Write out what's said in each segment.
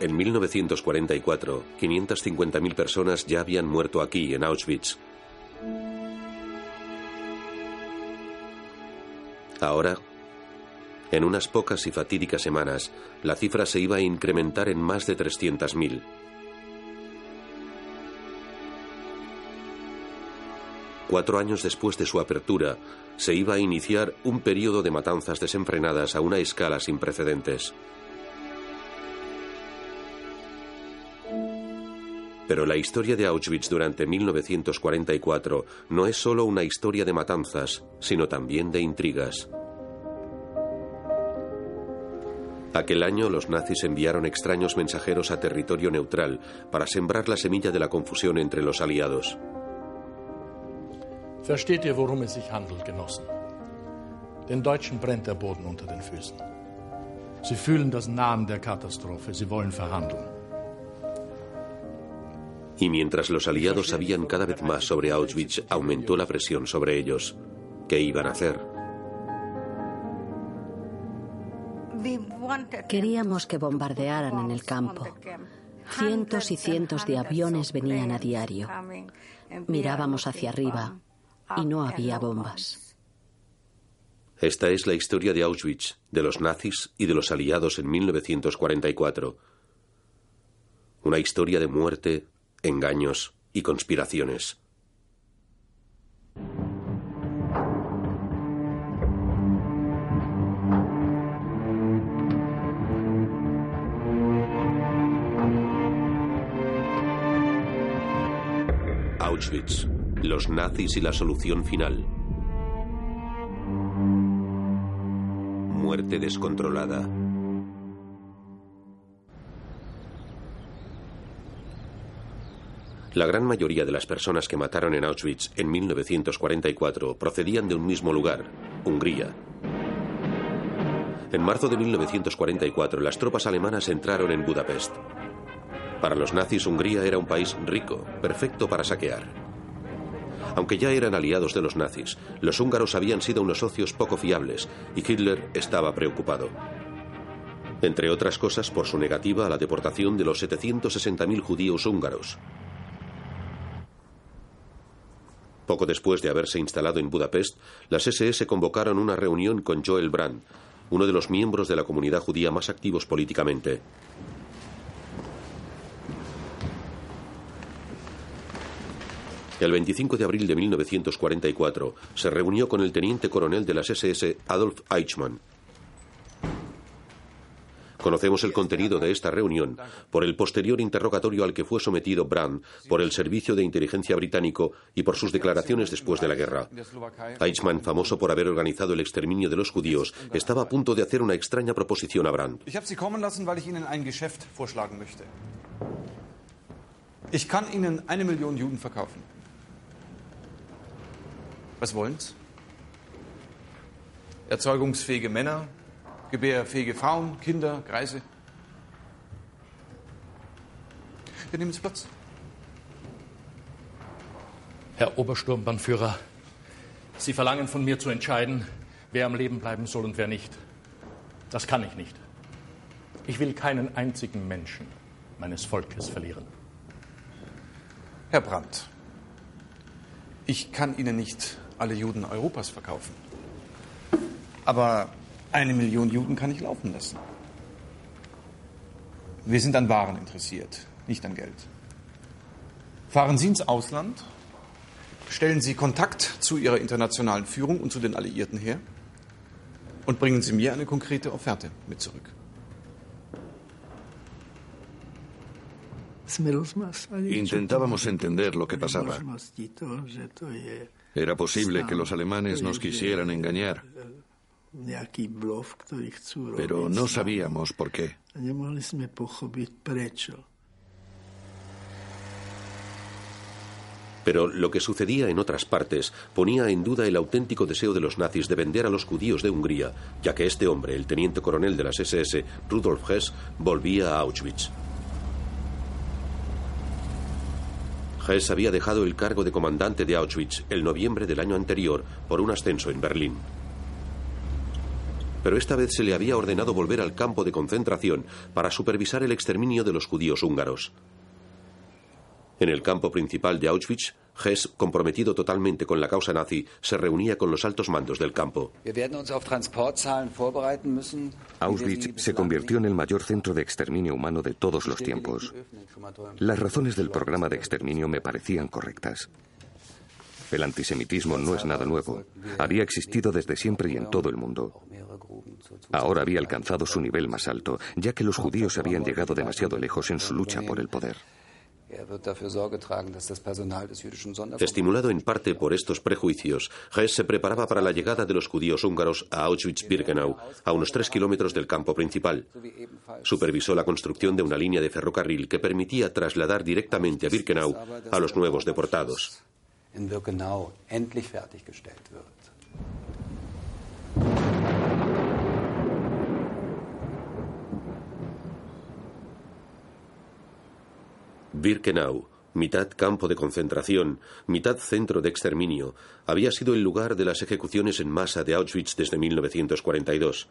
En 1944, 550.000 personas ya habían muerto aquí, en Auschwitz. Ahora, en unas pocas y fatídicas semanas, la cifra se iba a incrementar en más de 300.000. Cuatro años después de su apertura, se iba a iniciar un periodo de matanzas desenfrenadas a una escala sin precedentes. Pero la historia de Auschwitz durante 1944 no es solo una historia de matanzas, sino también de intrigas. Aquel año los nazis enviaron extraños mensajeros a territorio neutral para sembrar la semilla de la confusión entre los aliados. Versteht ihr, worum es sich handelt, Genossen? Den Deutschen brennt der Boden unter den Füßen. Sie fühlen das Nahen der Katastrophe. Sie wollen verhandeln. Y mientras los aliados sabían cada vez más sobre Auschwitz, aumentó la presión sobre ellos. ¿Qué iban a hacer? Queríamos que bombardearan en el campo. Cientos y cientos de aviones venían a diario. Mirábamos hacia arriba y no había bombas. Esta es la historia de Auschwitz, de los nazis y de los aliados en 1944. Una historia de muerte, engaños y conspiraciones. Auschwitz, los nazis y la solución final. Muerte descontrolada. La gran mayoría de las personas que mataron en Auschwitz en 1944 procedían de un mismo lugar, Hungría. En marzo de 1944 las tropas alemanas entraron en Budapest. Para los nazis Hungría era un país rico, perfecto para saquear. Aunque ya eran aliados de los nazis, los húngaros habían sido unos socios poco fiables y Hitler estaba preocupado. Entre otras cosas por su negativa a la deportación de los 760.000 judíos húngaros. Poco después de haberse instalado en Budapest, las SS convocaron una reunión con Joel Brandt, uno de los miembros de la comunidad judía más activos políticamente. El 25 de abril de 1944 se reunió con el teniente coronel de las SS Adolf Eichmann. Conocemos el contenido de esta reunión por el posterior interrogatorio al que fue sometido Brandt por el Servicio de Inteligencia británico y por sus declaraciones después de la guerra. Eichmann, famoso por haber organizado el exterminio de los judíos, estaba a punto de hacer una extraña proposición a Brandt. Ich kann Ihnen eine Million Juden verkaufen. Was wollen's? Erzeugungsfähige Männer, gebärfähige Frauen, Kinder, Greise. Wir nehmen Sie Platz. Herr Obersturmbannführer, Sie verlangen von mir zu entscheiden, wer am Leben bleiben soll und wer nicht. Das kann ich nicht. Ich will keinen einzigen Menschen meines Volkes verlieren. Herr Brandt, ich kann Ihnen nicht alle Juden Europas verkaufen. Aber eine Million Juden kann ich laufen lassen. Wir sind an Waren interessiert, nicht an Geld. Fahren Sie ins Ausland, stellen Sie Kontakt zu Ihrer internationalen Führung und zu den Alliierten her und bringen Sie mir eine konkrete Offerte mit zurück. Intentábamos entender lo que pasaba. Era posible que los alemanes nos quisieran engañar, pero no sabíamos por qué. Pero lo que sucedía en otras partes ponía en duda el auténtico deseo de los nazis de vender a los judíos de Hungría, ya que este hombre, el teniente coronel de las SS, Rudolf Hess, volvía a Auschwitz. Hess había dejado el cargo de comandante de Auschwitz el noviembre del año anterior por un ascenso en Berlín. Pero esta vez se le había ordenado volver al campo de concentración para supervisar el exterminio de los judíos húngaros. En el campo principal de Auschwitz, Hess, comprometido totalmente con la causa nazi, se reunía con los altos mandos del campo. Auschwitz se convirtió en el mayor centro de exterminio humano de todos los tiempos. Las razones del programa de exterminio me parecían correctas. El antisemitismo no es nada nuevo. Había existido desde siempre y en todo el mundo. Ahora había alcanzado su nivel más alto, ya que los judíos habían llegado demasiado lejos en su lucha por el poder. Estimulado en parte por estos prejuicios, Hess se preparaba para la llegada de los judíos húngaros a Auschwitz-Birkenau, a unos tres kilómetros del campo principal. Supervisó la construcción de una línea de ferrocarril que permitía trasladar directamente a Birkenau a los nuevos deportados. Birkenau, mitad campo de concentración, mitad centro de exterminio, había sido el lugar de las ejecuciones en masa de Auschwitz desde 1942.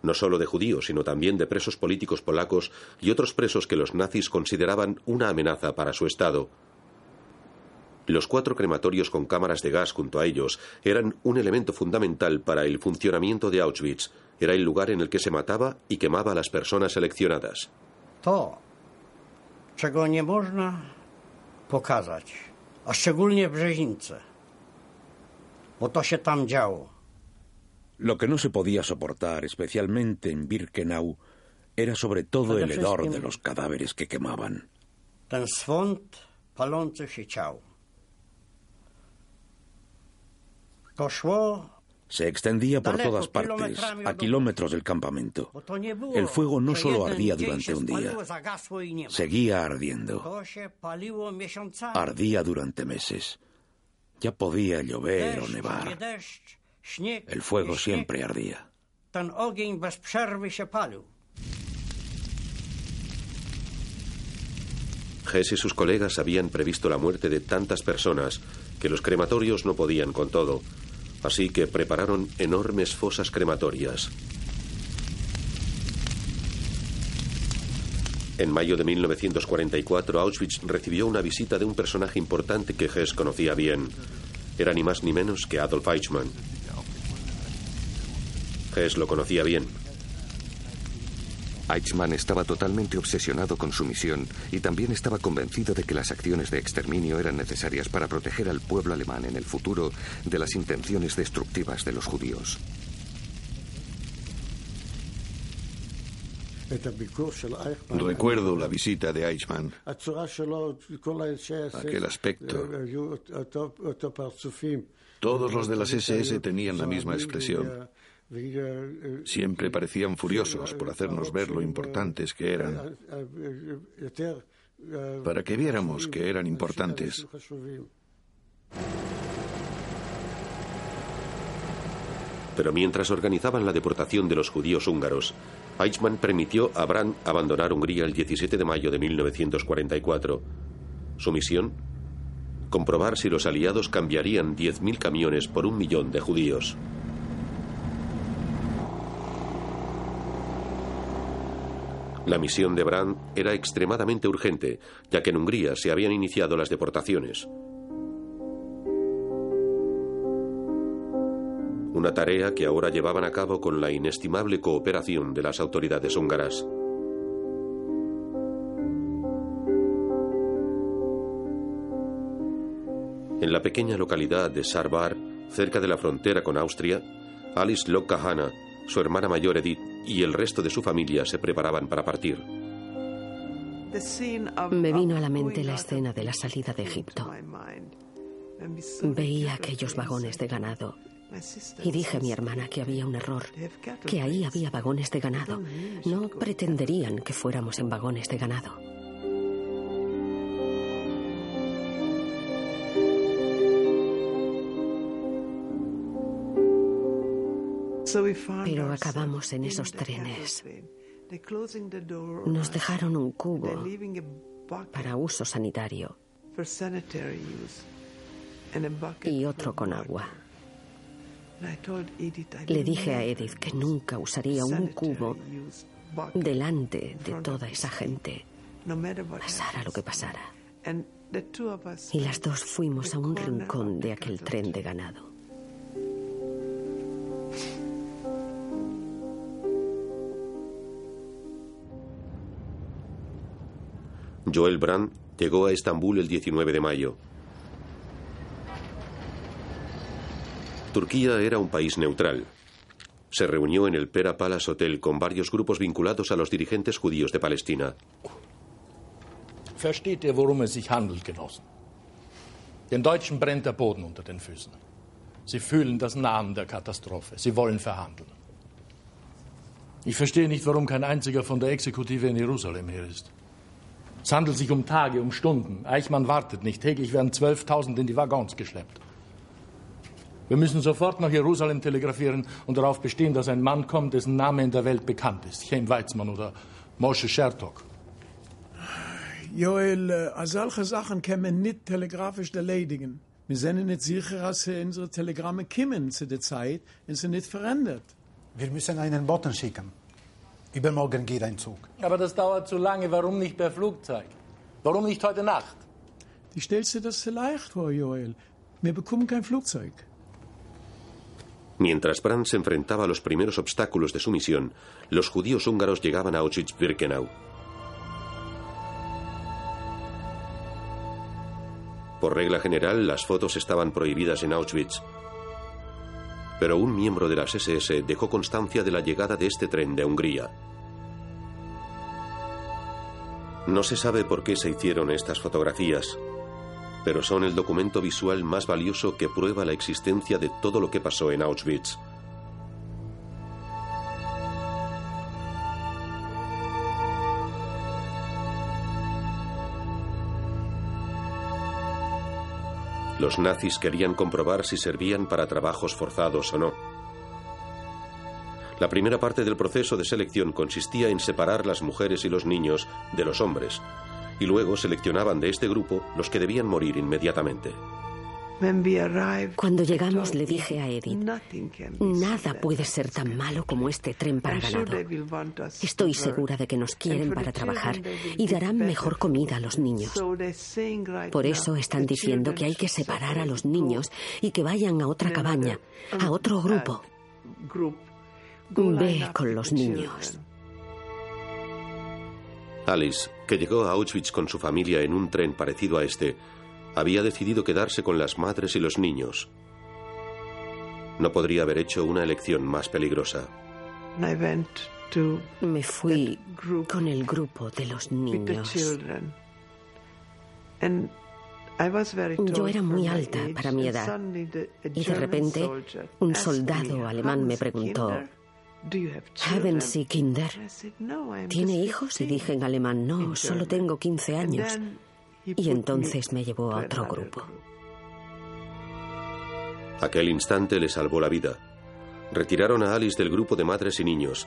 No solo de judíos, sino también de presos políticos polacos y otros presos que los nazis consideraban una amenaza para su Estado. Los cuatro crematorios con cámaras de gas junto a ellos eran un elemento fundamental para el funcionamiento de Auschwitz. Era el lugar en el que se mataba y quemaba a las personas seleccionadas. Czego nie można pokazać, a szczególnie w Brzezińce, bo to się tam działo. Lo que no se podía soportar, especialmente en Birkenau, era sobre todo el hedor de los cadáveres que quemaban. Ten swąd palących się ciał. To szło Se extendía por todas partes, a kilómetros del campamento. El fuego no solo ardía durante un día, seguía ardiendo. Ardía durante meses. Ya podía llover o nevar. El fuego siempre ardía. Hess y sus colegas habían previsto la muerte de tantas personas que los crematorios no podían con todo así que prepararon enormes fosas crematorias. En mayo de 1944, Auschwitz recibió una visita de un personaje importante que Hess conocía bien. Era ni más ni menos que Adolf Eichmann. Hess lo conocía bien. Eichmann estaba totalmente obsesionado con su misión y también estaba convencido de que las acciones de exterminio eran necesarias para proteger al pueblo alemán en el futuro de las intenciones destructivas de los judíos. Recuerdo la visita de Eichmann. Aquel aspecto. Todos los de las SS tenían la misma expresión. Siempre parecían furiosos por hacernos ver lo importantes que eran, para que viéramos que eran importantes. Pero mientras organizaban la deportación de los judíos húngaros, Eichmann permitió a Brandt abandonar Hungría el 17 de mayo de 1944. Su misión, comprobar si los aliados cambiarían 10.000 camiones por un millón de judíos. La misión de Brandt era extremadamente urgente, ya que en Hungría se habían iniciado las deportaciones. Una tarea que ahora llevaban a cabo con la inestimable cooperación de las autoridades húngaras. En la pequeña localidad de Sarbar, cerca de la frontera con Austria, Alice Lokahana, su hermana mayor Edith y el resto de su familia se preparaban para partir. Me vino a la mente la escena de la salida de Egipto. Veía aquellos vagones de ganado y dije a mi hermana que había un error, que ahí había vagones de ganado. No pretenderían que fuéramos en vagones de ganado. Pero acabamos en esos trenes. Nos dejaron un cubo para uso sanitario y otro con agua. Le dije a Edith que nunca usaría un cubo delante de toda esa gente, pasara lo que pasara. Y las dos fuimos a un rincón de aquel tren de ganado. Joel Brand llegó a Estambul el 19 de mayo. Turquía era un país neutral. Se reunió en el Pera Palace Hotel con varios grupos vinculados a los dirigentes judíos de Palestina. Versteht ihr, worum es sich handelt, Genossen? Den Deutschen brennt der Boden unter den Füßen. Sie fühlen das Nahen der Katastrophe. Sie wollen verhandeln. Ich verstehe nicht, warum kein einziger von der Exekutive in Jerusalem hier ist. Es handelt sich um Tage, um Stunden. Eichmann wartet nicht. Täglich werden 12.000 in die Waggons geschleppt. Wir müssen sofort nach Jerusalem telegrafieren und darauf bestehen, dass ein Mann kommt, dessen Name in der Welt bekannt ist. Chaim Weizmann oder Moshe Shertok. Joel, äh, solche Sachen können wir nicht telegrafisch erledigen. Wir sind nicht sicher, dass unsere Telegramme kommen zu der Zeit und sie nicht verändert. Wir müssen einen Boten schicken. Übermorgen geht ein Zug. Aber das dauert zu lange. Warum nicht per Flugzeug? Warum nicht heute Nacht? Die stellst du das leicht vor, Joel. Wir bekommen kein Flugzeug. Mientras Brandt se enfrentaba a los primeros obstáculos de su misión, los judíos húngaros llegaban a Auschwitz-Birkenau. Por regla general, las fotos estaban prohibidas en Auschwitz. Pero un miembro de las SS dejó constancia de la llegada de este tren de Hungría. No se sabe por qué se hicieron estas fotografías, pero son el documento visual más valioso que prueba la existencia de todo lo que pasó en Auschwitz. Los nazis querían comprobar si servían para trabajos forzados o no. La primera parte del proceso de selección consistía en separar las mujeres y los niños de los hombres, y luego seleccionaban de este grupo los que debían morir inmediatamente. Cuando llegamos le dije a Edith, nada puede ser tan malo como este tren para ganado. Estoy segura de que nos quieren para trabajar y darán mejor comida a los niños. Por eso están diciendo que hay que separar a los niños y que vayan a otra cabaña, a otro grupo. Ve con los niños. Alice, que llegó a Auschwitz con su familia en un tren parecido a este, había decidido quedarse con las madres y los niños. No podría haber hecho una elección más peligrosa. Me fui con el grupo de los niños. Yo era muy alta para mi edad y de repente un soldado alemán me preguntó, ¿Haben Sie Kinder? ¿Tiene hijos? Y dije en alemán, no, solo tengo 15 años. Y entonces me llevó a otro grupo. Aquel instante le salvó la vida. Retiraron a Alice del grupo de madres y niños,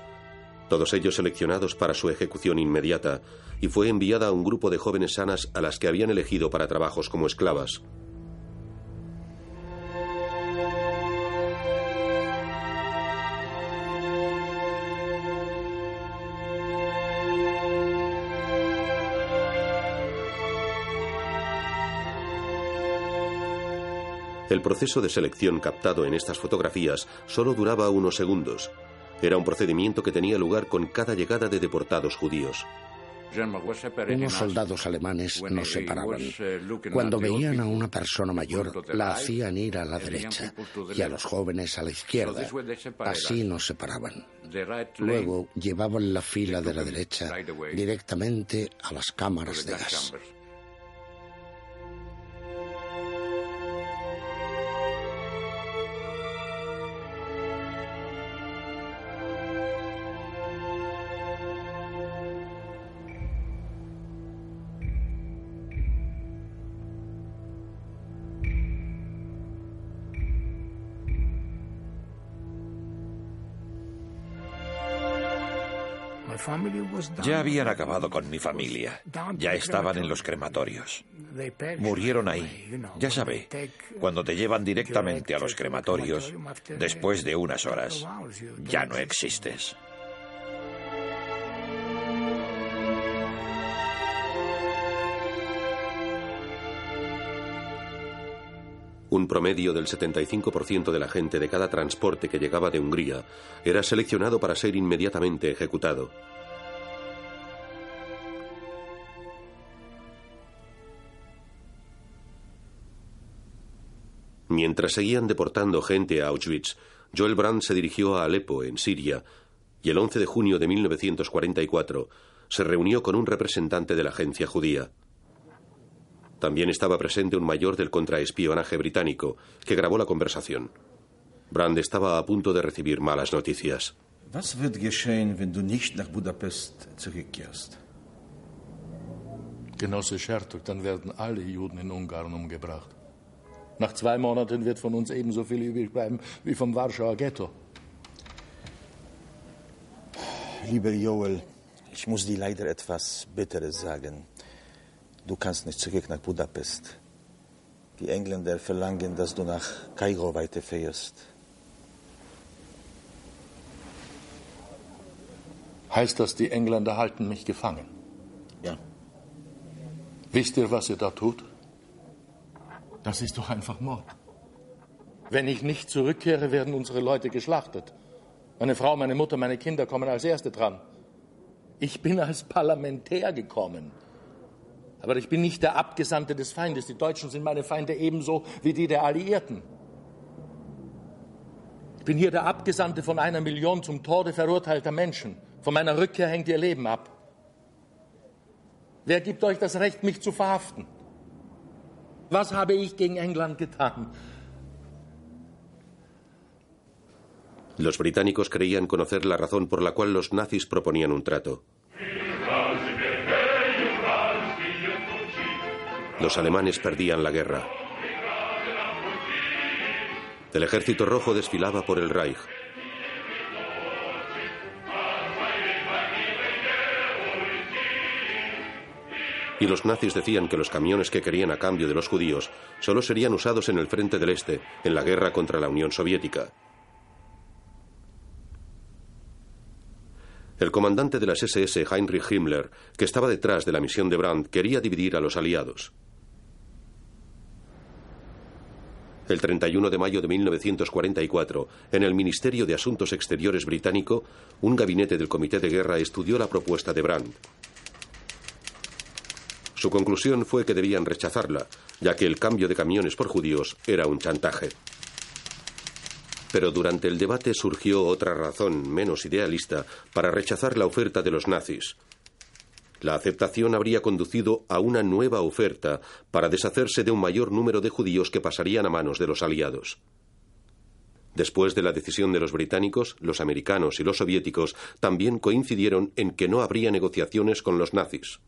todos ellos seleccionados para su ejecución inmediata, y fue enviada a un grupo de jóvenes sanas a las que habían elegido para trabajos como esclavas. El proceso de selección captado en estas fotografías solo duraba unos segundos. Era un procedimiento que tenía lugar con cada llegada de deportados judíos. Unos soldados alemanes nos separaban. Cuando veían a una persona mayor, la hacían ir a la derecha y a los jóvenes a la izquierda. Así nos separaban. Luego llevaban la fila de la derecha directamente a las cámaras de gas. Ya habían acabado con mi familia. Ya estaban en los crematorios. Murieron ahí. Ya sabe, cuando te llevan directamente a los crematorios, después de unas horas, ya no existes. Un promedio del 75% de la gente de cada transporte que llegaba de Hungría era seleccionado para ser inmediatamente ejecutado. Mientras seguían deportando gente a Auschwitz, Joel Brandt se dirigió a Alepo, en Siria, y el 11 de junio de 1944 se reunió con un representante de la agencia judía. También estaba presente un mayor del contraespionaje británico, que grabó la conversación. Brand estaba a punto de recibir malas noticias. Was wird geschehen, wenn du nicht nach Budapest zurückkehrst? Genosse Schertok, dann werden alle Juden in Ungarn umgebracht. Nach zwei Monaten wird von uns ebenso viel übrig bleiben wie vom Warschauer Ghetto. Lieber Joel, ich muss dir leider etwas Bitteres sagen. Du kannst nicht zurück nach Budapest. Die Engländer verlangen, dass du nach Kairo weiterfährst. Heißt das, die Engländer halten mich gefangen? Ja. Wisst ihr, was ihr da tut? Das ist doch einfach Mord. Wenn ich nicht zurückkehre, werden unsere Leute geschlachtet. Meine Frau, meine Mutter, meine Kinder kommen als Erste dran. Ich bin als Parlamentär gekommen. Aber ich bin nicht der Abgesandte des Feindes. Die Deutschen sind meine Feinde ebenso wie die der Alliierten. Ich bin hier der Abgesandte von einer Million zum Tode verurteilter Menschen. Von meiner Rückkehr hängt ihr Leben ab. Wer gibt euch das Recht, mich zu verhaften? Was habe ich gegen England getan? Los británicos creían conocer la razón por la cual los nazis proponían un trato. Los alemanes perdían la guerra. El ejército rojo desfilaba por el Reich. Y los nazis decían que los camiones que querían a cambio de los judíos solo serían usados en el frente del Este, en la guerra contra la Unión Soviética. El comandante de las SS, Heinrich Himmler, que estaba detrás de la misión de Brandt, quería dividir a los aliados. El 31 de mayo de 1944, en el Ministerio de Asuntos Exteriores británico, un gabinete del Comité de Guerra estudió la propuesta de Brandt. Su conclusión fue que debían rechazarla, ya que el cambio de camiones por judíos era un chantaje. Pero durante el debate surgió otra razón menos idealista para rechazar la oferta de los nazis. La aceptación habría conducido a una nueva oferta para deshacerse de un mayor número de judíos que pasarían a manos de los aliados. Después de la decisión de los británicos, los americanos y los soviéticos también coincidieron en que no habría negociaciones con los nazis.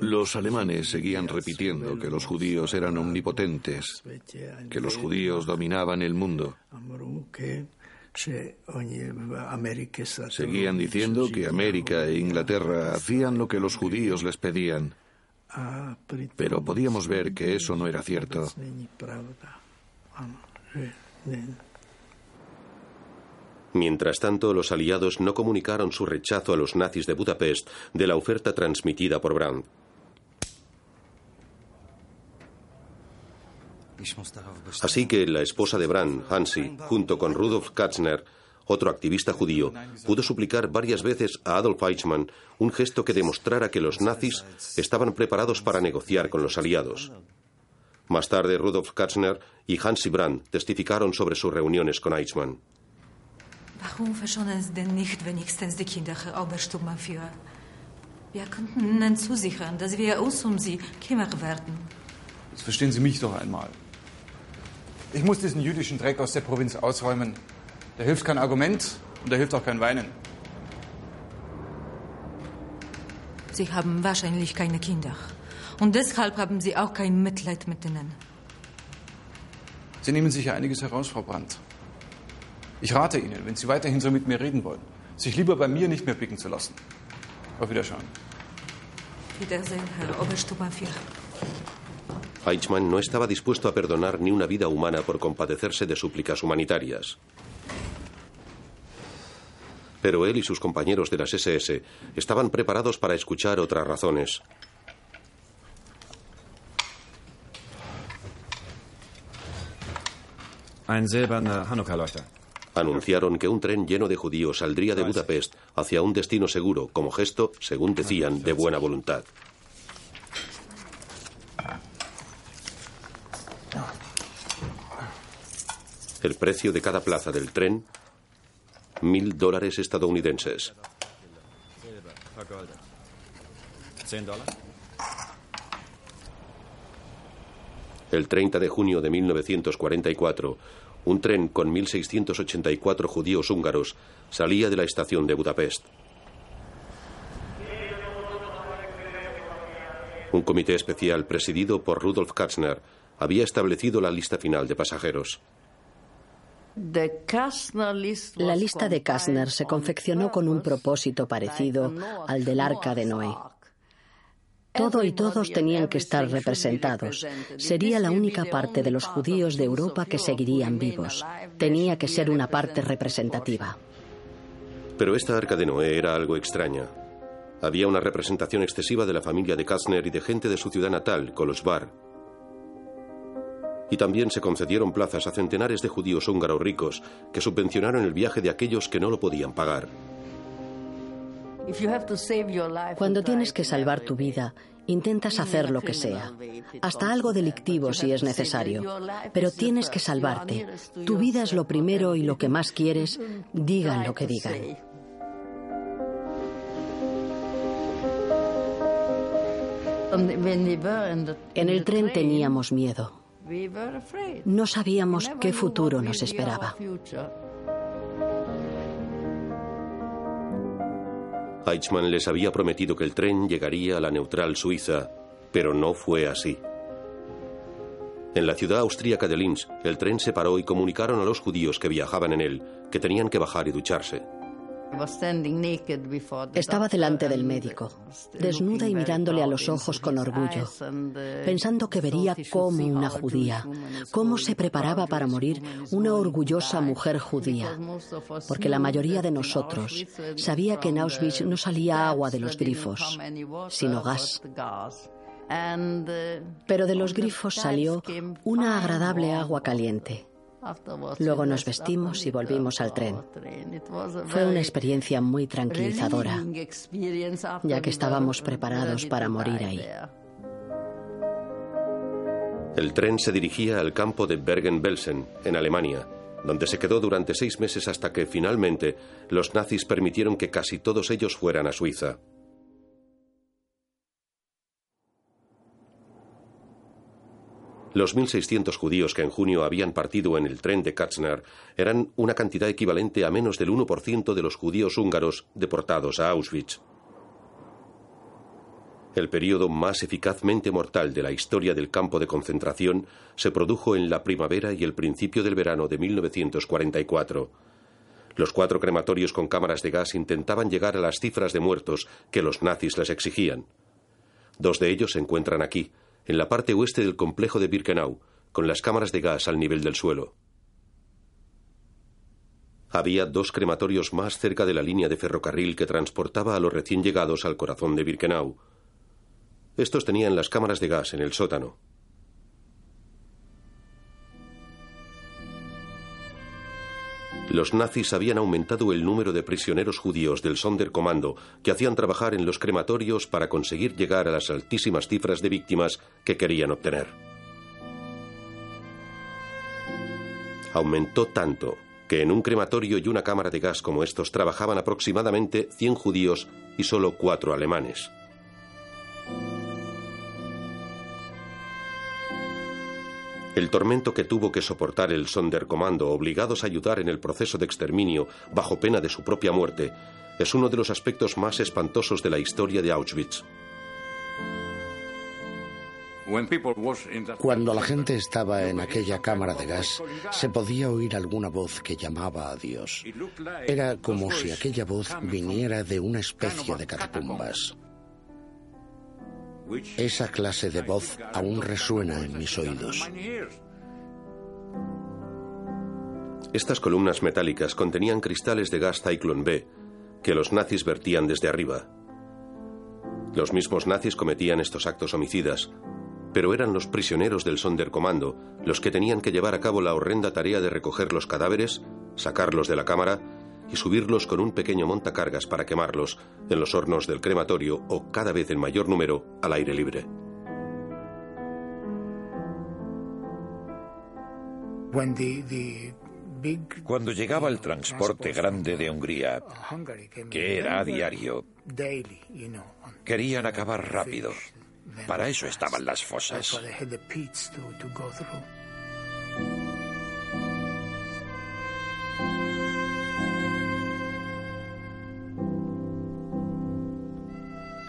Los alemanes seguían repitiendo que los judíos eran omnipotentes, que los judíos dominaban el mundo. Seguían diciendo que América e Inglaterra hacían lo que los judíos les pedían. Pero podíamos ver que eso no era cierto. Mientras tanto, los aliados no comunicaron su rechazo a los nazis de Budapest de la oferta transmitida por Brandt. Así que la esposa de Brandt, Hansi, junto con Rudolf Katzner, otro activista judío, pudo suplicar varias veces a Adolf Eichmann un gesto que demostrara que los nazis estaban preparados para negociar con los aliados. Más tarde, Rudolf Katzner y Hansi Brandt testificaron sobre sus reuniones con Eichmann. Warum verschonen Sie denn nicht wenigstens die Kinder, Herr Obersturmbannführer? Wir könnten Ihnen zusichern, dass wir uns um sie kümmern werden. Jetzt verstehen Sie mich doch einmal. Ich muss diesen jüdischen Dreck aus der Provinz ausräumen. Da hilft kein Argument und da hilft auch kein Weinen. Sie haben wahrscheinlich keine Kinder. Und deshalb haben Sie auch kein Mitleid mit ihnen. Sie nehmen sicher einiges heraus, Frau Brandt. Ich rate Ihnen, wenn Sie weiterhin so mit mir reden wollen, sich lieber bei mir nicht mehr blicken zu lassen. Auf Wiedersehen. Wiedersehen, Herr Obersturmbannführer. Eichmann no estaba dispuesto a perdonar ni una vida humana por compadecerse de súplicas humanitarias. Pero él y sus compañeros de las SS estaban preparados para escuchar otras razones. Ein silberner Hanukkah-Leuchter. Anunciaron que un tren lleno de judíos saldría de Budapest hacia un destino seguro, como gesto, según decían, de buena voluntad. El precio de cada plaza del tren, mil dólares estadounidenses. El 30 de junio de 1944, un tren con 1.684 judíos húngaros salía de la estación de Budapest. Un comité especial presidido por Rudolf Katzner había establecido la lista final de pasajeros. La lista de Kastner se confeccionó con un propósito parecido al del arca de Noé. Todo y todos tenían que estar representados. Sería la única parte de los judíos de Europa que seguirían vivos. Tenía que ser una parte representativa. Pero esta arca de Noé era algo extraña. Había una representación excesiva de la familia de Kastner y de gente de su ciudad natal, Kolosvar. Y también se concedieron plazas a centenares de judíos húngaros ricos que subvencionaron el viaje de aquellos que no lo podían pagar. Cuando tienes que salvar tu vida, intentas hacer lo que sea, hasta algo delictivo si es necesario, pero tienes que salvarte. Tu vida es lo primero y lo que más quieres, digan lo que digan. En el tren teníamos miedo. No sabíamos qué futuro nos esperaba. Eichmann les había prometido que el tren llegaría a la neutral Suiza, pero no fue así. En la ciudad austríaca de Linz, el tren se paró y comunicaron a los judíos que viajaban en él que tenían que bajar y ducharse. Estaba delante del médico, desnuda y mirándole a los ojos con orgullo, pensando que vería como una judía, cómo se preparaba para morir una orgullosa mujer judía, porque la mayoría de nosotros sabía que en Auschwitz no salía agua de los grifos, sino gas. Pero de los grifos salió una agradable agua caliente. Luego nos vestimos y volvimos al tren. Fue una experiencia muy tranquilizadora, ya que estábamos preparados para morir ahí. El tren se dirigía al campo de Bergen-Belsen, en Alemania, donde se quedó durante seis meses hasta que finalmente los nazis permitieron que casi todos ellos fueran a Suiza. Los 1.600 judíos que en junio habían partido en el tren de Katzner eran una cantidad equivalente a menos del 1% de los judíos húngaros deportados a Auschwitz. El periodo más eficazmente mortal de la historia del campo de concentración se produjo en la primavera y el principio del verano de 1944. Los cuatro crematorios con cámaras de gas intentaban llegar a las cifras de muertos que los nazis les exigían. Dos de ellos se encuentran aquí, en la parte oeste del complejo de Birkenau, con las cámaras de gas al nivel del suelo. Había dos crematorios más cerca de la línea de ferrocarril que transportaba a los recién llegados al corazón de Birkenau. Estos tenían las cámaras de gas en el sótano. Los nazis habían aumentado el número de prisioneros judíos del Sonderkommando que hacían trabajar en los crematorios para conseguir llegar a las altísimas cifras de víctimas que querían obtener. Aumentó tanto que en un crematorio y una cámara de gas como estos trabajaban aproximadamente 100 judíos y solo cuatro alemanes. El tormento que tuvo que soportar el Sonderkommando, obligados a ayudar en el proceso de exterminio bajo pena de su propia muerte, es uno de los aspectos más espantosos de la historia de Auschwitz. Cuando la gente estaba en aquella cámara de gas, se podía oír alguna voz que llamaba a Dios. Era como si aquella voz viniera de una especie de catacumbas. Esa clase de voz aún resuena en mis oídos. Estas columnas metálicas contenían cristales de gas Zyklon B que los nazis vertían desde arriba. Los mismos nazis cometían estos actos homicidas, pero eran los prisioneros del Sonderkommando los que tenían que llevar a cabo la horrenda tarea de recoger los cadáveres, sacarlos de la cámara y subirlos con un pequeño montacargas para quemarlos en los hornos del crematorio o cada vez en mayor número al aire libre. Cuando llegaba el transporte grande de Hungría, que era a diario, querían acabar rápido. Para eso estaban las fosas.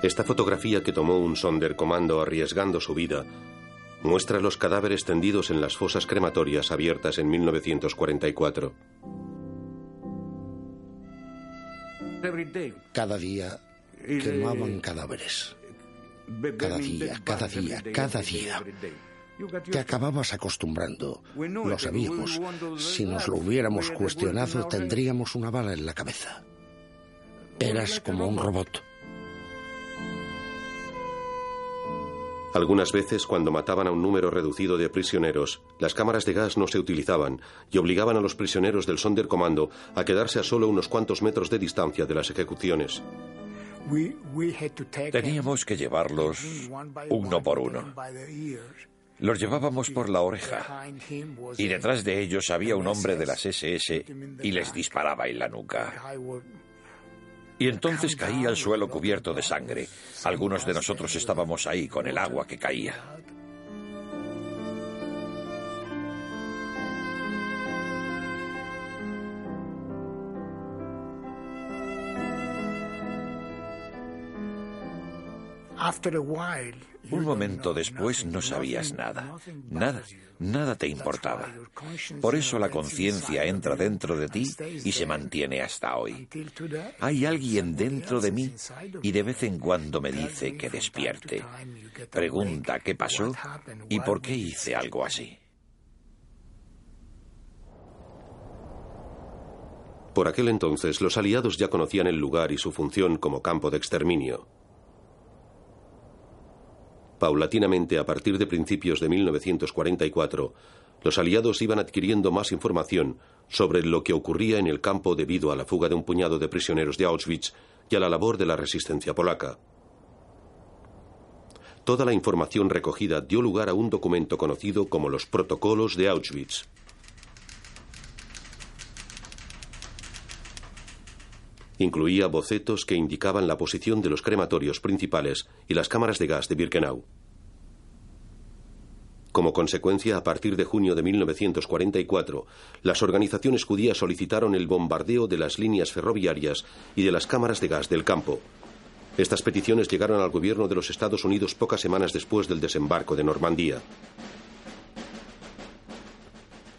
Esta fotografía que tomó un Sonderkommando arriesgando su vida muestra los cadáveres tendidos en las fosas crematorias abiertas en 1944. Cada día quemaban cadáveres. Cada día, cada día, cada día. Te acababas acostumbrando. Lo sabíamos. Si nos lo hubiéramos cuestionado, tendríamos una bala en la cabeza. Eras como un robot. Algunas veces, cuando mataban a un número reducido de prisioneros, las cámaras de gas no se utilizaban y obligaban a los prisioneros del Sonderkommando a quedarse a solo unos cuantos metros de distancia de las ejecuciones. Teníamos que llevarlos uno por uno. Los llevábamos por la oreja y detrás de ellos había un hombre de las SS y les disparaba en la nuca. Y entonces caía al suelo cubierto de sangre. Algunos de nosotros estábamos ahí con el agua que caía. Un momento después no sabías nada, nada, nada te importaba. Por eso la conciencia entra dentro de ti y se mantiene hasta hoy. Hay alguien dentro de mí y de vez en cuando me dice que despierte. Pregunta qué pasó y por qué hice algo así. Por aquel entonces los aliados ya conocían el lugar y su función como campo de exterminio. Paulatinamente, a partir de principios de 1944, los aliados iban adquiriendo más información sobre lo que ocurría en el campo debido a la fuga de un puñado de prisioneros de Auschwitz y a la labor de la resistencia polaca. Toda la información recogida dio lugar a un documento conocido como los Protocolos de Auschwitz. Incluía bocetos que indicaban la posición de los crematorios principales y las cámaras de gas de Birkenau. Como consecuencia, a partir de junio de 1944, las organizaciones judías solicitaron el bombardeo de las líneas ferroviarias y de las cámaras de gas del campo. Estas peticiones llegaron al gobierno de los Estados Unidos pocas semanas después del desembarco de Normandía.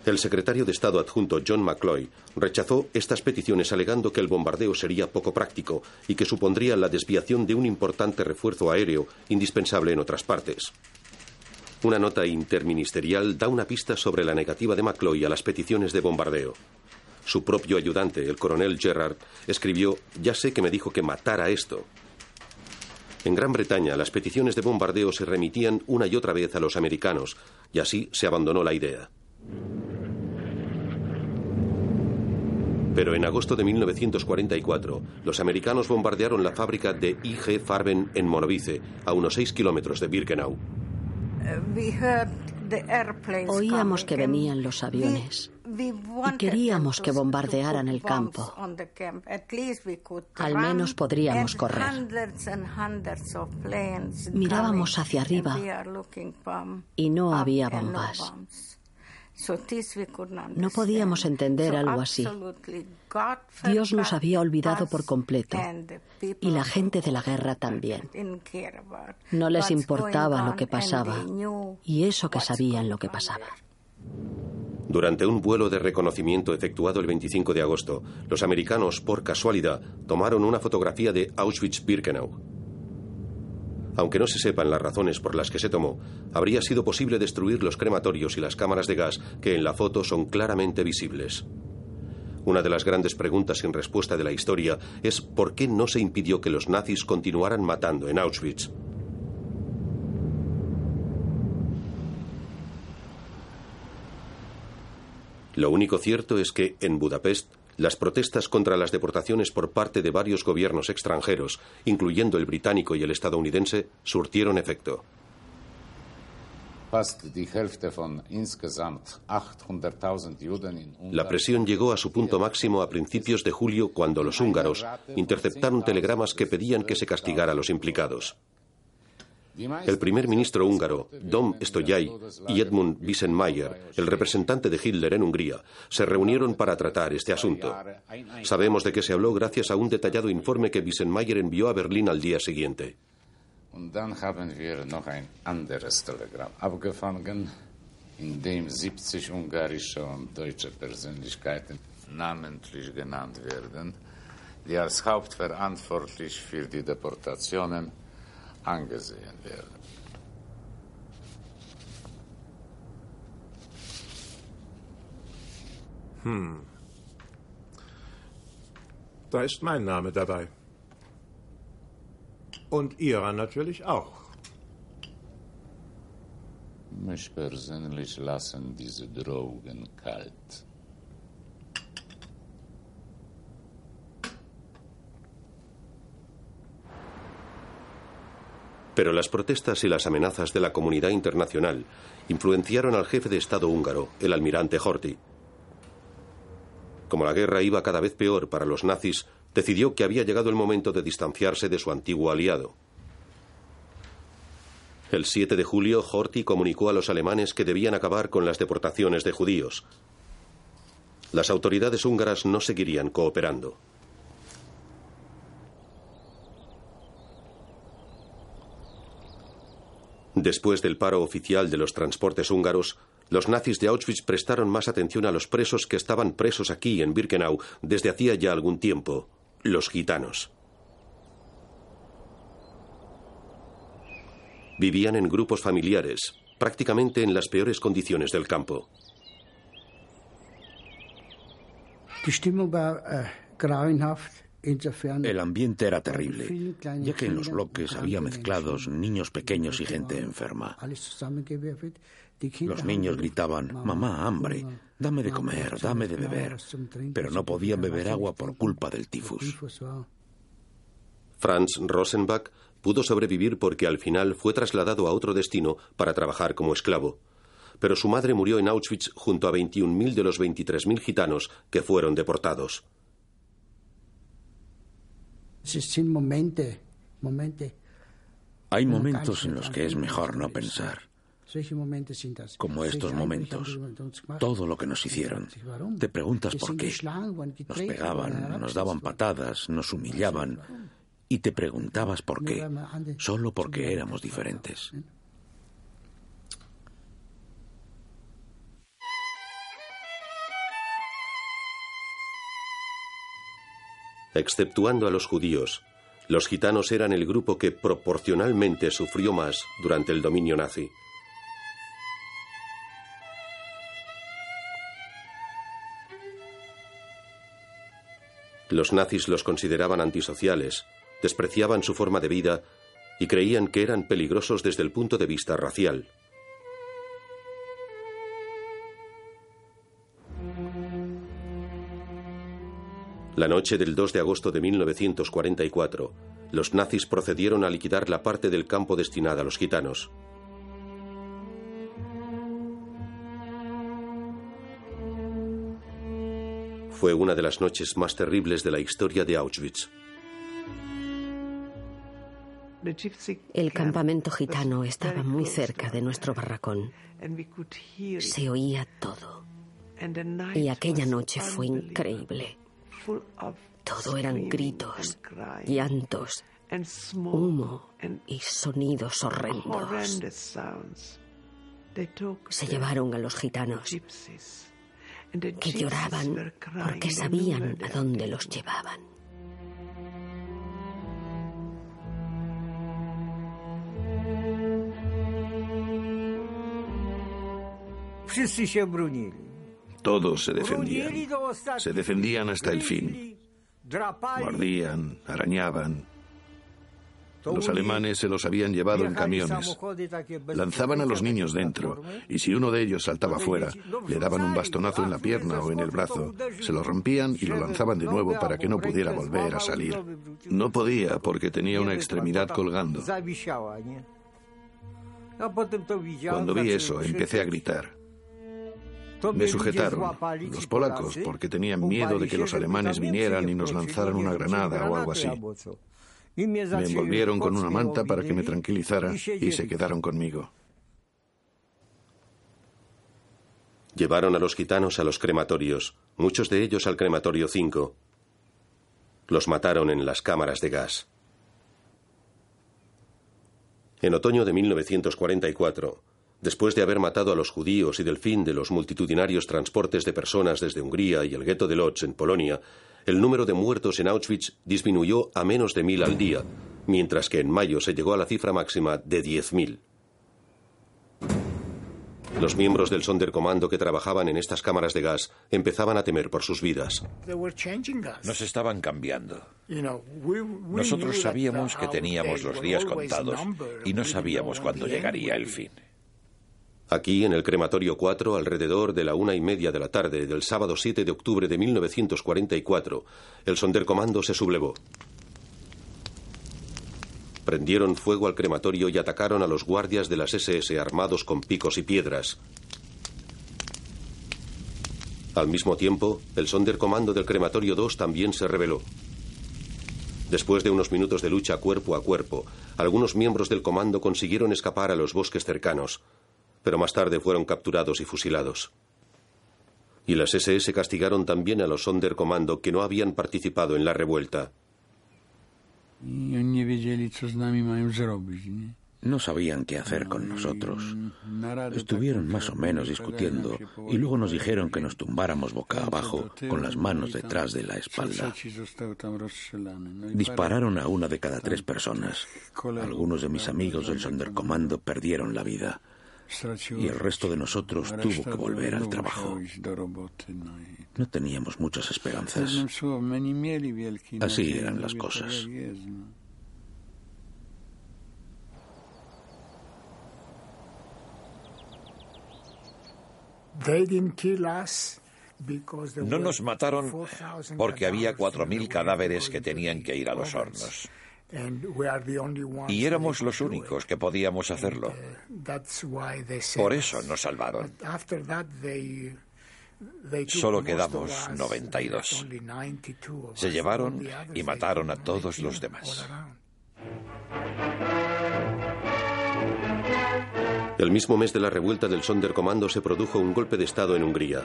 El secretario de Estado adjunto John McCloy rechazó estas peticiones alegando que el bombardeo sería poco práctico y que supondría la desviación de un importante refuerzo aéreo indispensable en otras partes. Una nota interministerial da una pista sobre la negativa de McCloy a las peticiones de bombardeo. Su propio ayudante, el coronel Gerrard, escribió, ya sé que me dijo que matara esto. En Gran Bretaña las peticiones de bombardeo se remitían una y otra vez a los americanos, y así se abandonó la idea. Pero en agosto de 1944, los americanos bombardearon la fábrica de IG Farben en Monovice, a unos 6 kilómetros de Birkenau. Oíamos que venían los aviones y queríamos que bombardearan el campo. Al menos podríamos correr. Mirábamos hacia arriba y no había bombas. No podíamos entender algo así. Dios nos había olvidado por completo y la gente de la guerra también. No les importaba lo que pasaba y eso que sabían lo que pasaba. Durante un vuelo de reconocimiento efectuado el 25 de agosto, los americanos, por casualidad, tomaron una fotografía de Auschwitz-Birkenau. Aunque no se sepan las razones por las que se tomó, habría sido posible destruir los crematorios y las cámaras de gas que en la foto son claramente visibles. Una de las grandes preguntas sin respuesta de la historia es por qué no se impidió que los nazis continuaran matando en Auschwitz. Lo único cierto es que en Budapest las protestas contra las deportaciones por parte de varios gobiernos extranjeros, incluyendo el británico y el estadounidense, surtieron efecto. La presión llegó a su punto máximo a principios de julio cuando los húngaros interceptaron telegramas que pedían que se castigara a los implicados. El primer ministro húngaro, Dom Stoyay, y Edmund Wiesenmayer, el representante de Hitler en Hungría, se reunieron para tratar este asunto. Sabemos de qué se habló gracias a un detallado informe que Wiesenmayer envió a Berlín al día siguiente. in dem 70 ungarische und deutsche Persönlichkeiten namentlich genannt werden, die als hauptverantwortlich für die Deportationen angesehen werden. Hm. Da ist mein Name dabei. Und Ihrer natürlich auch. Mich persönlich lassen diese Drogen kalt. Pero las protestas y las amenazas de la comunidad internacional influenciaron al jefe de Estado húngaro, el almirante Horthy. Como la guerra iba cada vez peor para los nazis, decidió que había llegado el momento de distanciarse de su antiguo aliado. El 7 de julio, Horthy comunicó a los alemanes que debían acabar con las deportaciones de judíos. Las autoridades húngaras no seguirían cooperando. Después del paro oficial de los transportes húngaros, los nazis de Auschwitz prestaron más atención a los presos que estaban presos aquí en Birkenau desde hacía ya algún tiempo, los gitanos. Vivían en grupos familiares, prácticamente en las peores condiciones del campo. El ambiente era terrible, ya que en los bloques había mezclados niños pequeños y gente enferma. Los niños gritaban, mamá, hambre, dame de comer, dame de beber, pero no podían beber agua por culpa del tifus. Franz Rosenbach pudo sobrevivir porque al final fue trasladado a otro destino para trabajar como esclavo. Pero su madre murió en Auschwitz junto a 21.000 de los 23.000 gitanos que fueron deportados. Hay momentos en los que es mejor no pensar. Como estos momentos, todo lo que nos hicieron. Te preguntas por qué. Nos pegaban, nos daban patadas, nos humillaban. Y te preguntabas por qué. Solo porque éramos diferentes. Exceptuando a los judíos, los gitanos eran el grupo que proporcionalmente sufrió más durante el dominio nazi. Los nazis los consideraban antisociales, despreciaban su forma de vida y creían que eran peligrosos desde el punto de vista racial. La noche del 2 de agosto de 1944, los nazis procedieron a liquidar la parte del campo destinada a los gitanos. Fue una de las noches más terribles de la historia de Auschwitz. El campamento gitano estaba muy cerca de nuestro barracón. Se oía todo. Y aquella noche fue increíble. Todo eran gritos, llantos, humo y sonidos horrendos. Se llevaron a los gitanos, que lloraban porque sabían a dónde los llevaban. Todos se defendían. Se defendían hasta el fin. Mordían, arañaban. Los alemanes se los habían llevado en camiones. Lanzaban a los niños dentro y si uno de ellos saltaba fuera, le daban un bastonazo en la pierna o en el brazo, se lo rompían y lo lanzaban de nuevo para que no pudiera volver a salir. No podía porque tenía una extremidad colgando. Cuando vi eso, empecé a gritar. Me sujetaron, los polacos, porque tenían miedo de que los alemanes vinieran y nos lanzaran una granada o algo así. Me envolvieron con una manta para que me tranquilizara y se quedaron conmigo. Llevaron a los gitanos a los crematorios, muchos de ellos al crematorio 5. Los mataron en las cámaras de gas. En otoño de 1944, Después de haber matado a los judíos y del fin de los multitudinarios transportes de personas desde Hungría y el gueto de Lodz en Polonia, el número de muertos en Auschwitz disminuyó a menos de mil al día, mientras que en mayo se llegó a la cifra máxima de 10.000. Los miembros del Sonderkommando que trabajaban en estas cámaras de gas empezaban a temer por sus vidas. Nos estaban cambiando. Nosotros sabíamos que teníamos los días contados y no sabíamos cuándo llegaría el fin. Aquí, en el crematorio 4, alrededor de la una y media de la tarde del sábado 7 de octubre de 1944, el Sonderkommando se sublevó. Prendieron fuego al crematorio y atacaron a los guardias de las SS armados con picos y piedras. Al mismo tiempo, el Sonderkommando del crematorio 2 también se rebeló. Después de unos minutos de lucha cuerpo a cuerpo, algunos miembros del comando consiguieron escapar a los bosques cercanos pero más tarde fueron capturados y fusilados. Y las SS castigaron también a los Sonderkommando que no habían participado en la revuelta. No sabían qué hacer con nosotros. Estuvieron más o menos discutiendo y luego nos dijeron que nos tumbáramos boca abajo con las manos detrás de la espalda. Dispararon a una de cada tres personas. Algunos de mis amigos del Sonderkommando perdieron la vida y el resto de nosotros tuvo que volver al trabajo. No teníamos muchas esperanzas. Así eran las cosas. No nos mataron porque había cuatro mil cadáveres que tenían que ir a los hornos. Y éramos los únicos que podíamos hacerlo. Por eso nos salvaron. Solo quedamos 92. Se llevaron y mataron a todos los demás. El mismo mes de la revuelta del Sonderkommando se produjo un golpe de Estado en Hungría.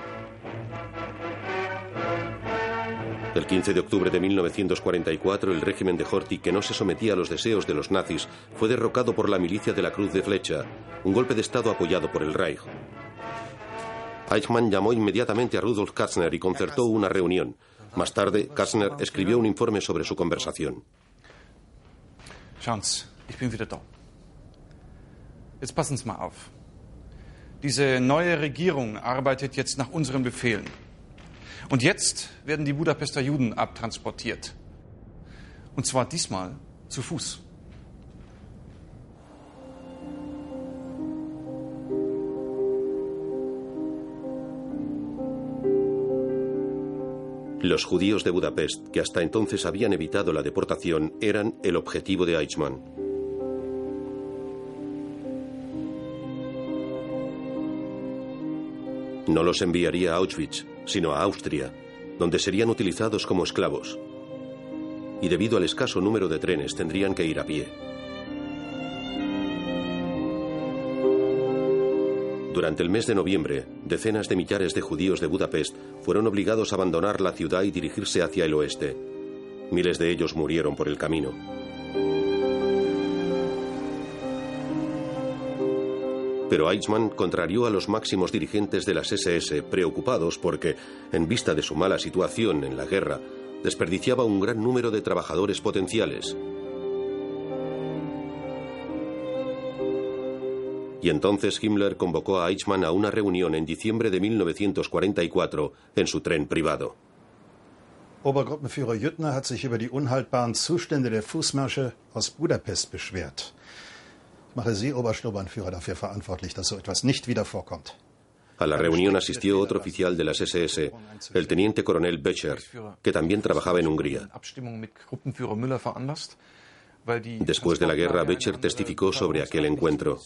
El 15 de octubre de 1944, el régimen de Horthy, que no se sometía a los deseos de los nazis, fue derrocado por la milicia de la Cruz de Flecha, un golpe de Estado apoyado por el Reich. Eichmann llamó inmediatamente a Rudolf Katzner y concertó una reunión. Más tarde, Katzner escribió un informe sobre su conversación. Schauen ich bin wieder da. Jetzt passen Sie mal auf. Diese neue Regierung arbeitet jetzt nach unseren Befehlen. Und jetzt werden die Budapester Juden abtransportiert. Und zwar diesmal zu Fuß. Los judíos de Budapest, que hasta entonces habían evitado la deportación, eran el objetivo de Eichmann. No los enviaría a Auschwitz, sino a Austria, donde serían utilizados como esclavos. Y debido al escaso número de trenes tendrían que ir a pie. Durante el mes de noviembre, decenas de millares de judíos de Budapest fueron obligados a abandonar la ciudad y dirigirse hacia el oeste. Miles de ellos murieron por el camino. Pero Eichmann contrarió a los máximos dirigentes de las SS, preocupados porque, en vista de su mala situación en la guerra, desperdiciaba un gran número de trabajadores potenciales. Y entonces Himmler convocó a Eichmann a una reunión en diciembre de 1944 en su tren privado. Obergruppenführer Jüttner hat sich über die unhaltbaren Zustände der Fußmärsche aus Budapest beschwert. Mache Sie, Oberstobernführer, dafür verantwortlich, dass so etwas nicht wieder vorkommt. A la reunión asistió otro oficial de las SS, el teniente coronel Becher, que también trabajaba en Hungría. Después de la guerra, Becher testificó sobre aquel encuentro.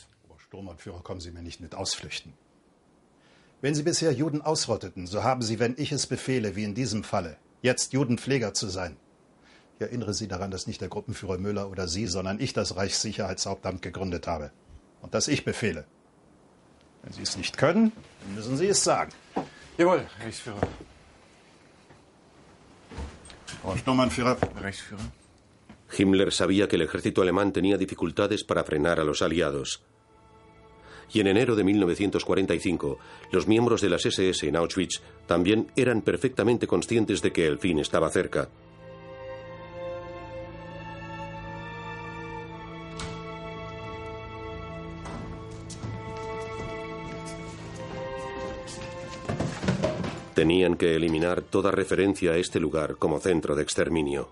Wenn Sie bisher Juden ausrotteten, so haben Sie, wenn ich es befehle, wie in diesem Falle, jetzt Judenpfleger zu sein. Ich erinnere Sie daran, dass nicht der Gruppenführer Müller oder Sie, sondern ich das Reichssicherheitshauptamt gegründet habe. Und dass ich befehle. Wenn Sie es nicht können, dann müssen Sie es sagen. Jawohl, Reichsführer. Frau Sturmbannführer. Reichsführer. Himmler sabía que el ejército alemán tenía dificultades para frenar a los aliados y en enero de 1945 los miembros de las SS en Auschwitz también eran perfectamente conscientes de que el fin estaba cerca. Tenían que eliminar toda referencia a este lugar como centro de exterminio.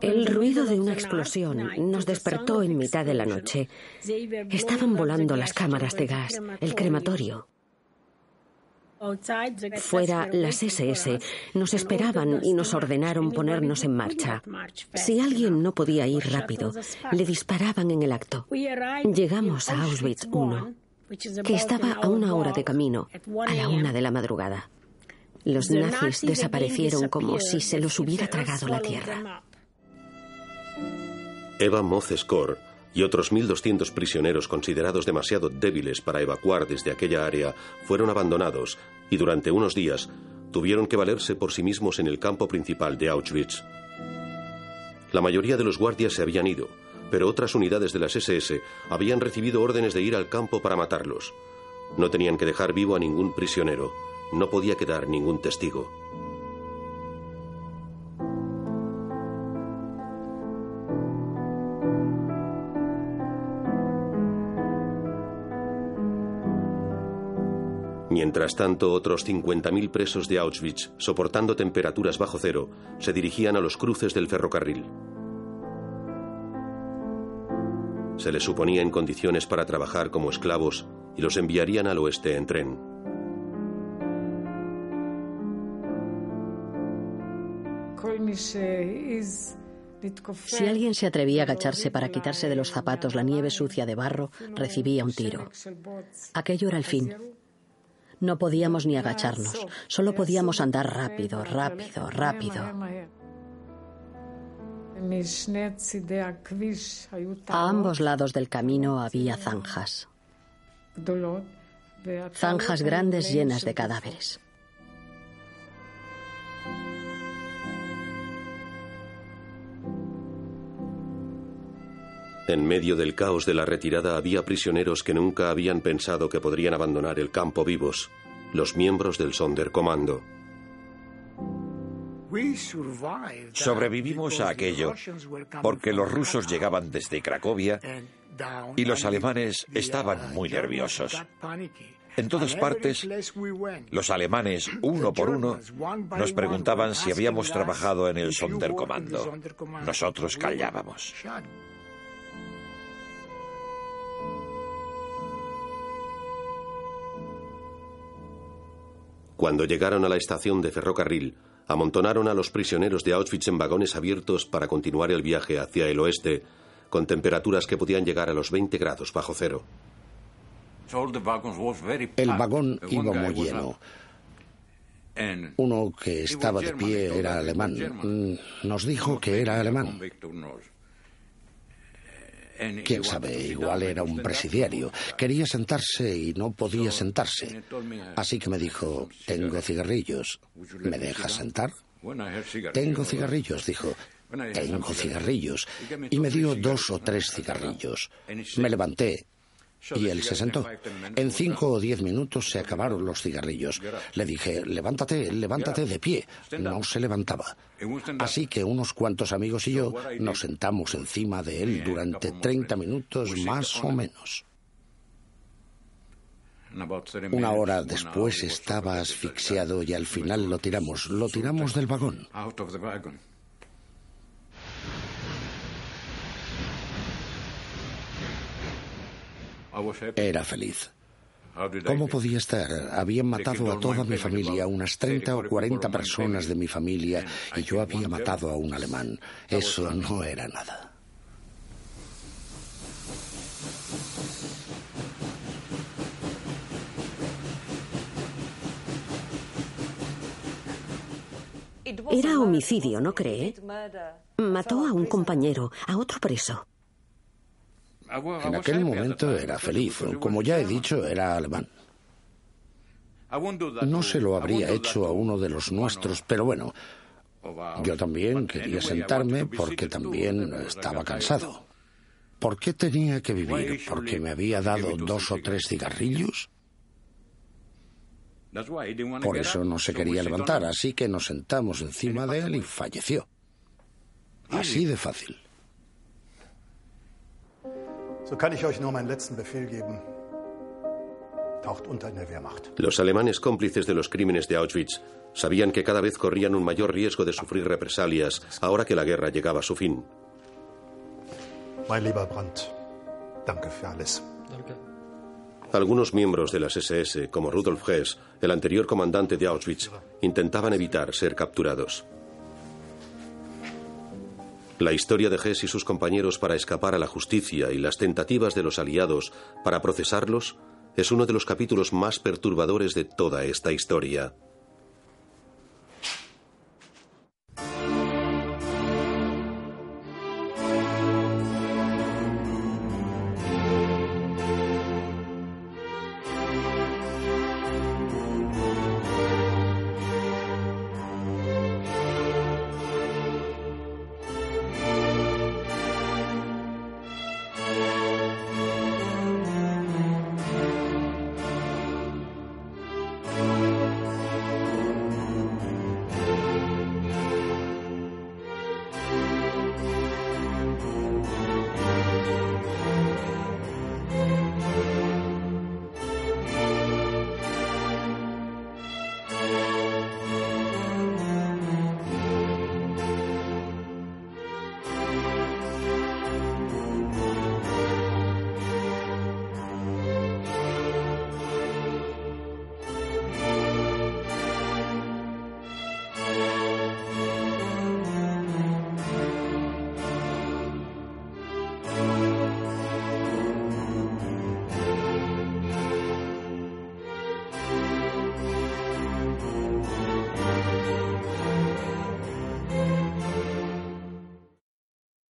El ruido de una explosión nos despertó en mitad de la noche. Estaban volando las cámaras de gas, el crematorio. Fuera, las SS nos esperaban y nos ordenaron ponernos en marcha. Si alguien no podía ir rápido, le disparaban en el acto. Llegamos a Auschwitz I, que estaba a una hora de camino, a la una de la madrugada. Los nazis desaparecieron como si se los hubiera tragado la tierra. Eva Mozeskor y otros 1.200 prisioneros considerados demasiado débiles para evacuar desde aquella área fueron abandonados y durante unos días tuvieron que valerse por sí mismos en el campo principal de Auschwitz. La mayoría de los guardias se habían ido, pero otras unidades de las SS habían recibido órdenes de ir al campo para matarlos. No tenían que dejar vivo a ningún prisionero no podía quedar ningún testigo. Mientras tanto, otros 50.000 presos de Auschwitz, soportando temperaturas bajo cero, se dirigían a los cruces del ferrocarril. Se les suponía en condiciones para trabajar como esclavos y los enviarían al oeste en tren. Si alguien se atrevía a agacharse para quitarse de los zapatos la nieve sucia de barro, recibía un tiro. Aquello era el fin. No podíamos ni agacharnos, solo podíamos andar rápido, rápido, rápido. A ambos lados del camino había zanjas. Zanjas grandes llenas de cadáveres. En medio del caos de la retirada había prisioneros que nunca habían pensado que podrían abandonar el campo vivos, los miembros del Sonderkommando. Sobrevivimos a aquello porque los rusos llegaban desde Cracovia y los alemanes estaban muy nerviosos. En todas partes, los alemanes, uno por uno, nos preguntaban si habíamos trabajado en el Sonderkommando. Nosotros callábamos. Cuando llegaron a la estación de ferrocarril, amontonaron a los prisioneros de Auschwitz en vagones abiertos para continuar el viaje hacia el oeste, con temperaturas que podían llegar a los 20 grados bajo cero. El vagón iba muy lleno. Uno que estaba de pie era alemán. Mm, nos dijo que era alemán. Quién sabe, igual era un presidiario. Quería sentarse y no podía sentarse. Así que me dijo, tengo cigarrillos. ¿Me dejas sentar? Tengo cigarrillos, dijo. Tengo cigarrillos. Y me dio dos o tres cigarrillos. Me levanté, y él se sentó. En cinco o diez minutos se acabaron los cigarrillos. Le dije, levántate, levántate de pie. No se levantaba. Así que unos cuantos amigos y yo nos sentamos encima de él durante 30 minutos más o menos. Una hora después estaba asfixiado y al final lo tiramos, lo tiramos del vagón. Era feliz. ¿Cómo podía estar? Habían matado a toda mi familia, unas 30 o 40 personas de mi familia, y yo había matado a un alemán. Eso no era nada. Era homicidio, ¿no cree? Mató a un compañero, a otro preso. En aquel momento era feliz. Como ya he dicho, era alemán. No se lo habría hecho a uno de los nuestros, pero bueno, yo también quería sentarme porque también estaba cansado. ¿Por qué tenía que vivir? ¿Porque me había dado dos o tres cigarrillos? Por eso no se quería levantar, así que nos sentamos encima de él y falleció. Así de fácil. Los alemanes cómplices de los crímenes de Auschwitz sabían que cada vez corrían un mayor riesgo de sufrir represalias ahora que la guerra llegaba a su fin. Algunos miembros de las SS, como Rudolf Hess, el anterior comandante de Auschwitz, intentaban evitar ser capturados. La historia de Hess y sus compañeros para escapar a la justicia y las tentativas de los aliados para procesarlos es uno de los capítulos más perturbadores de toda esta historia.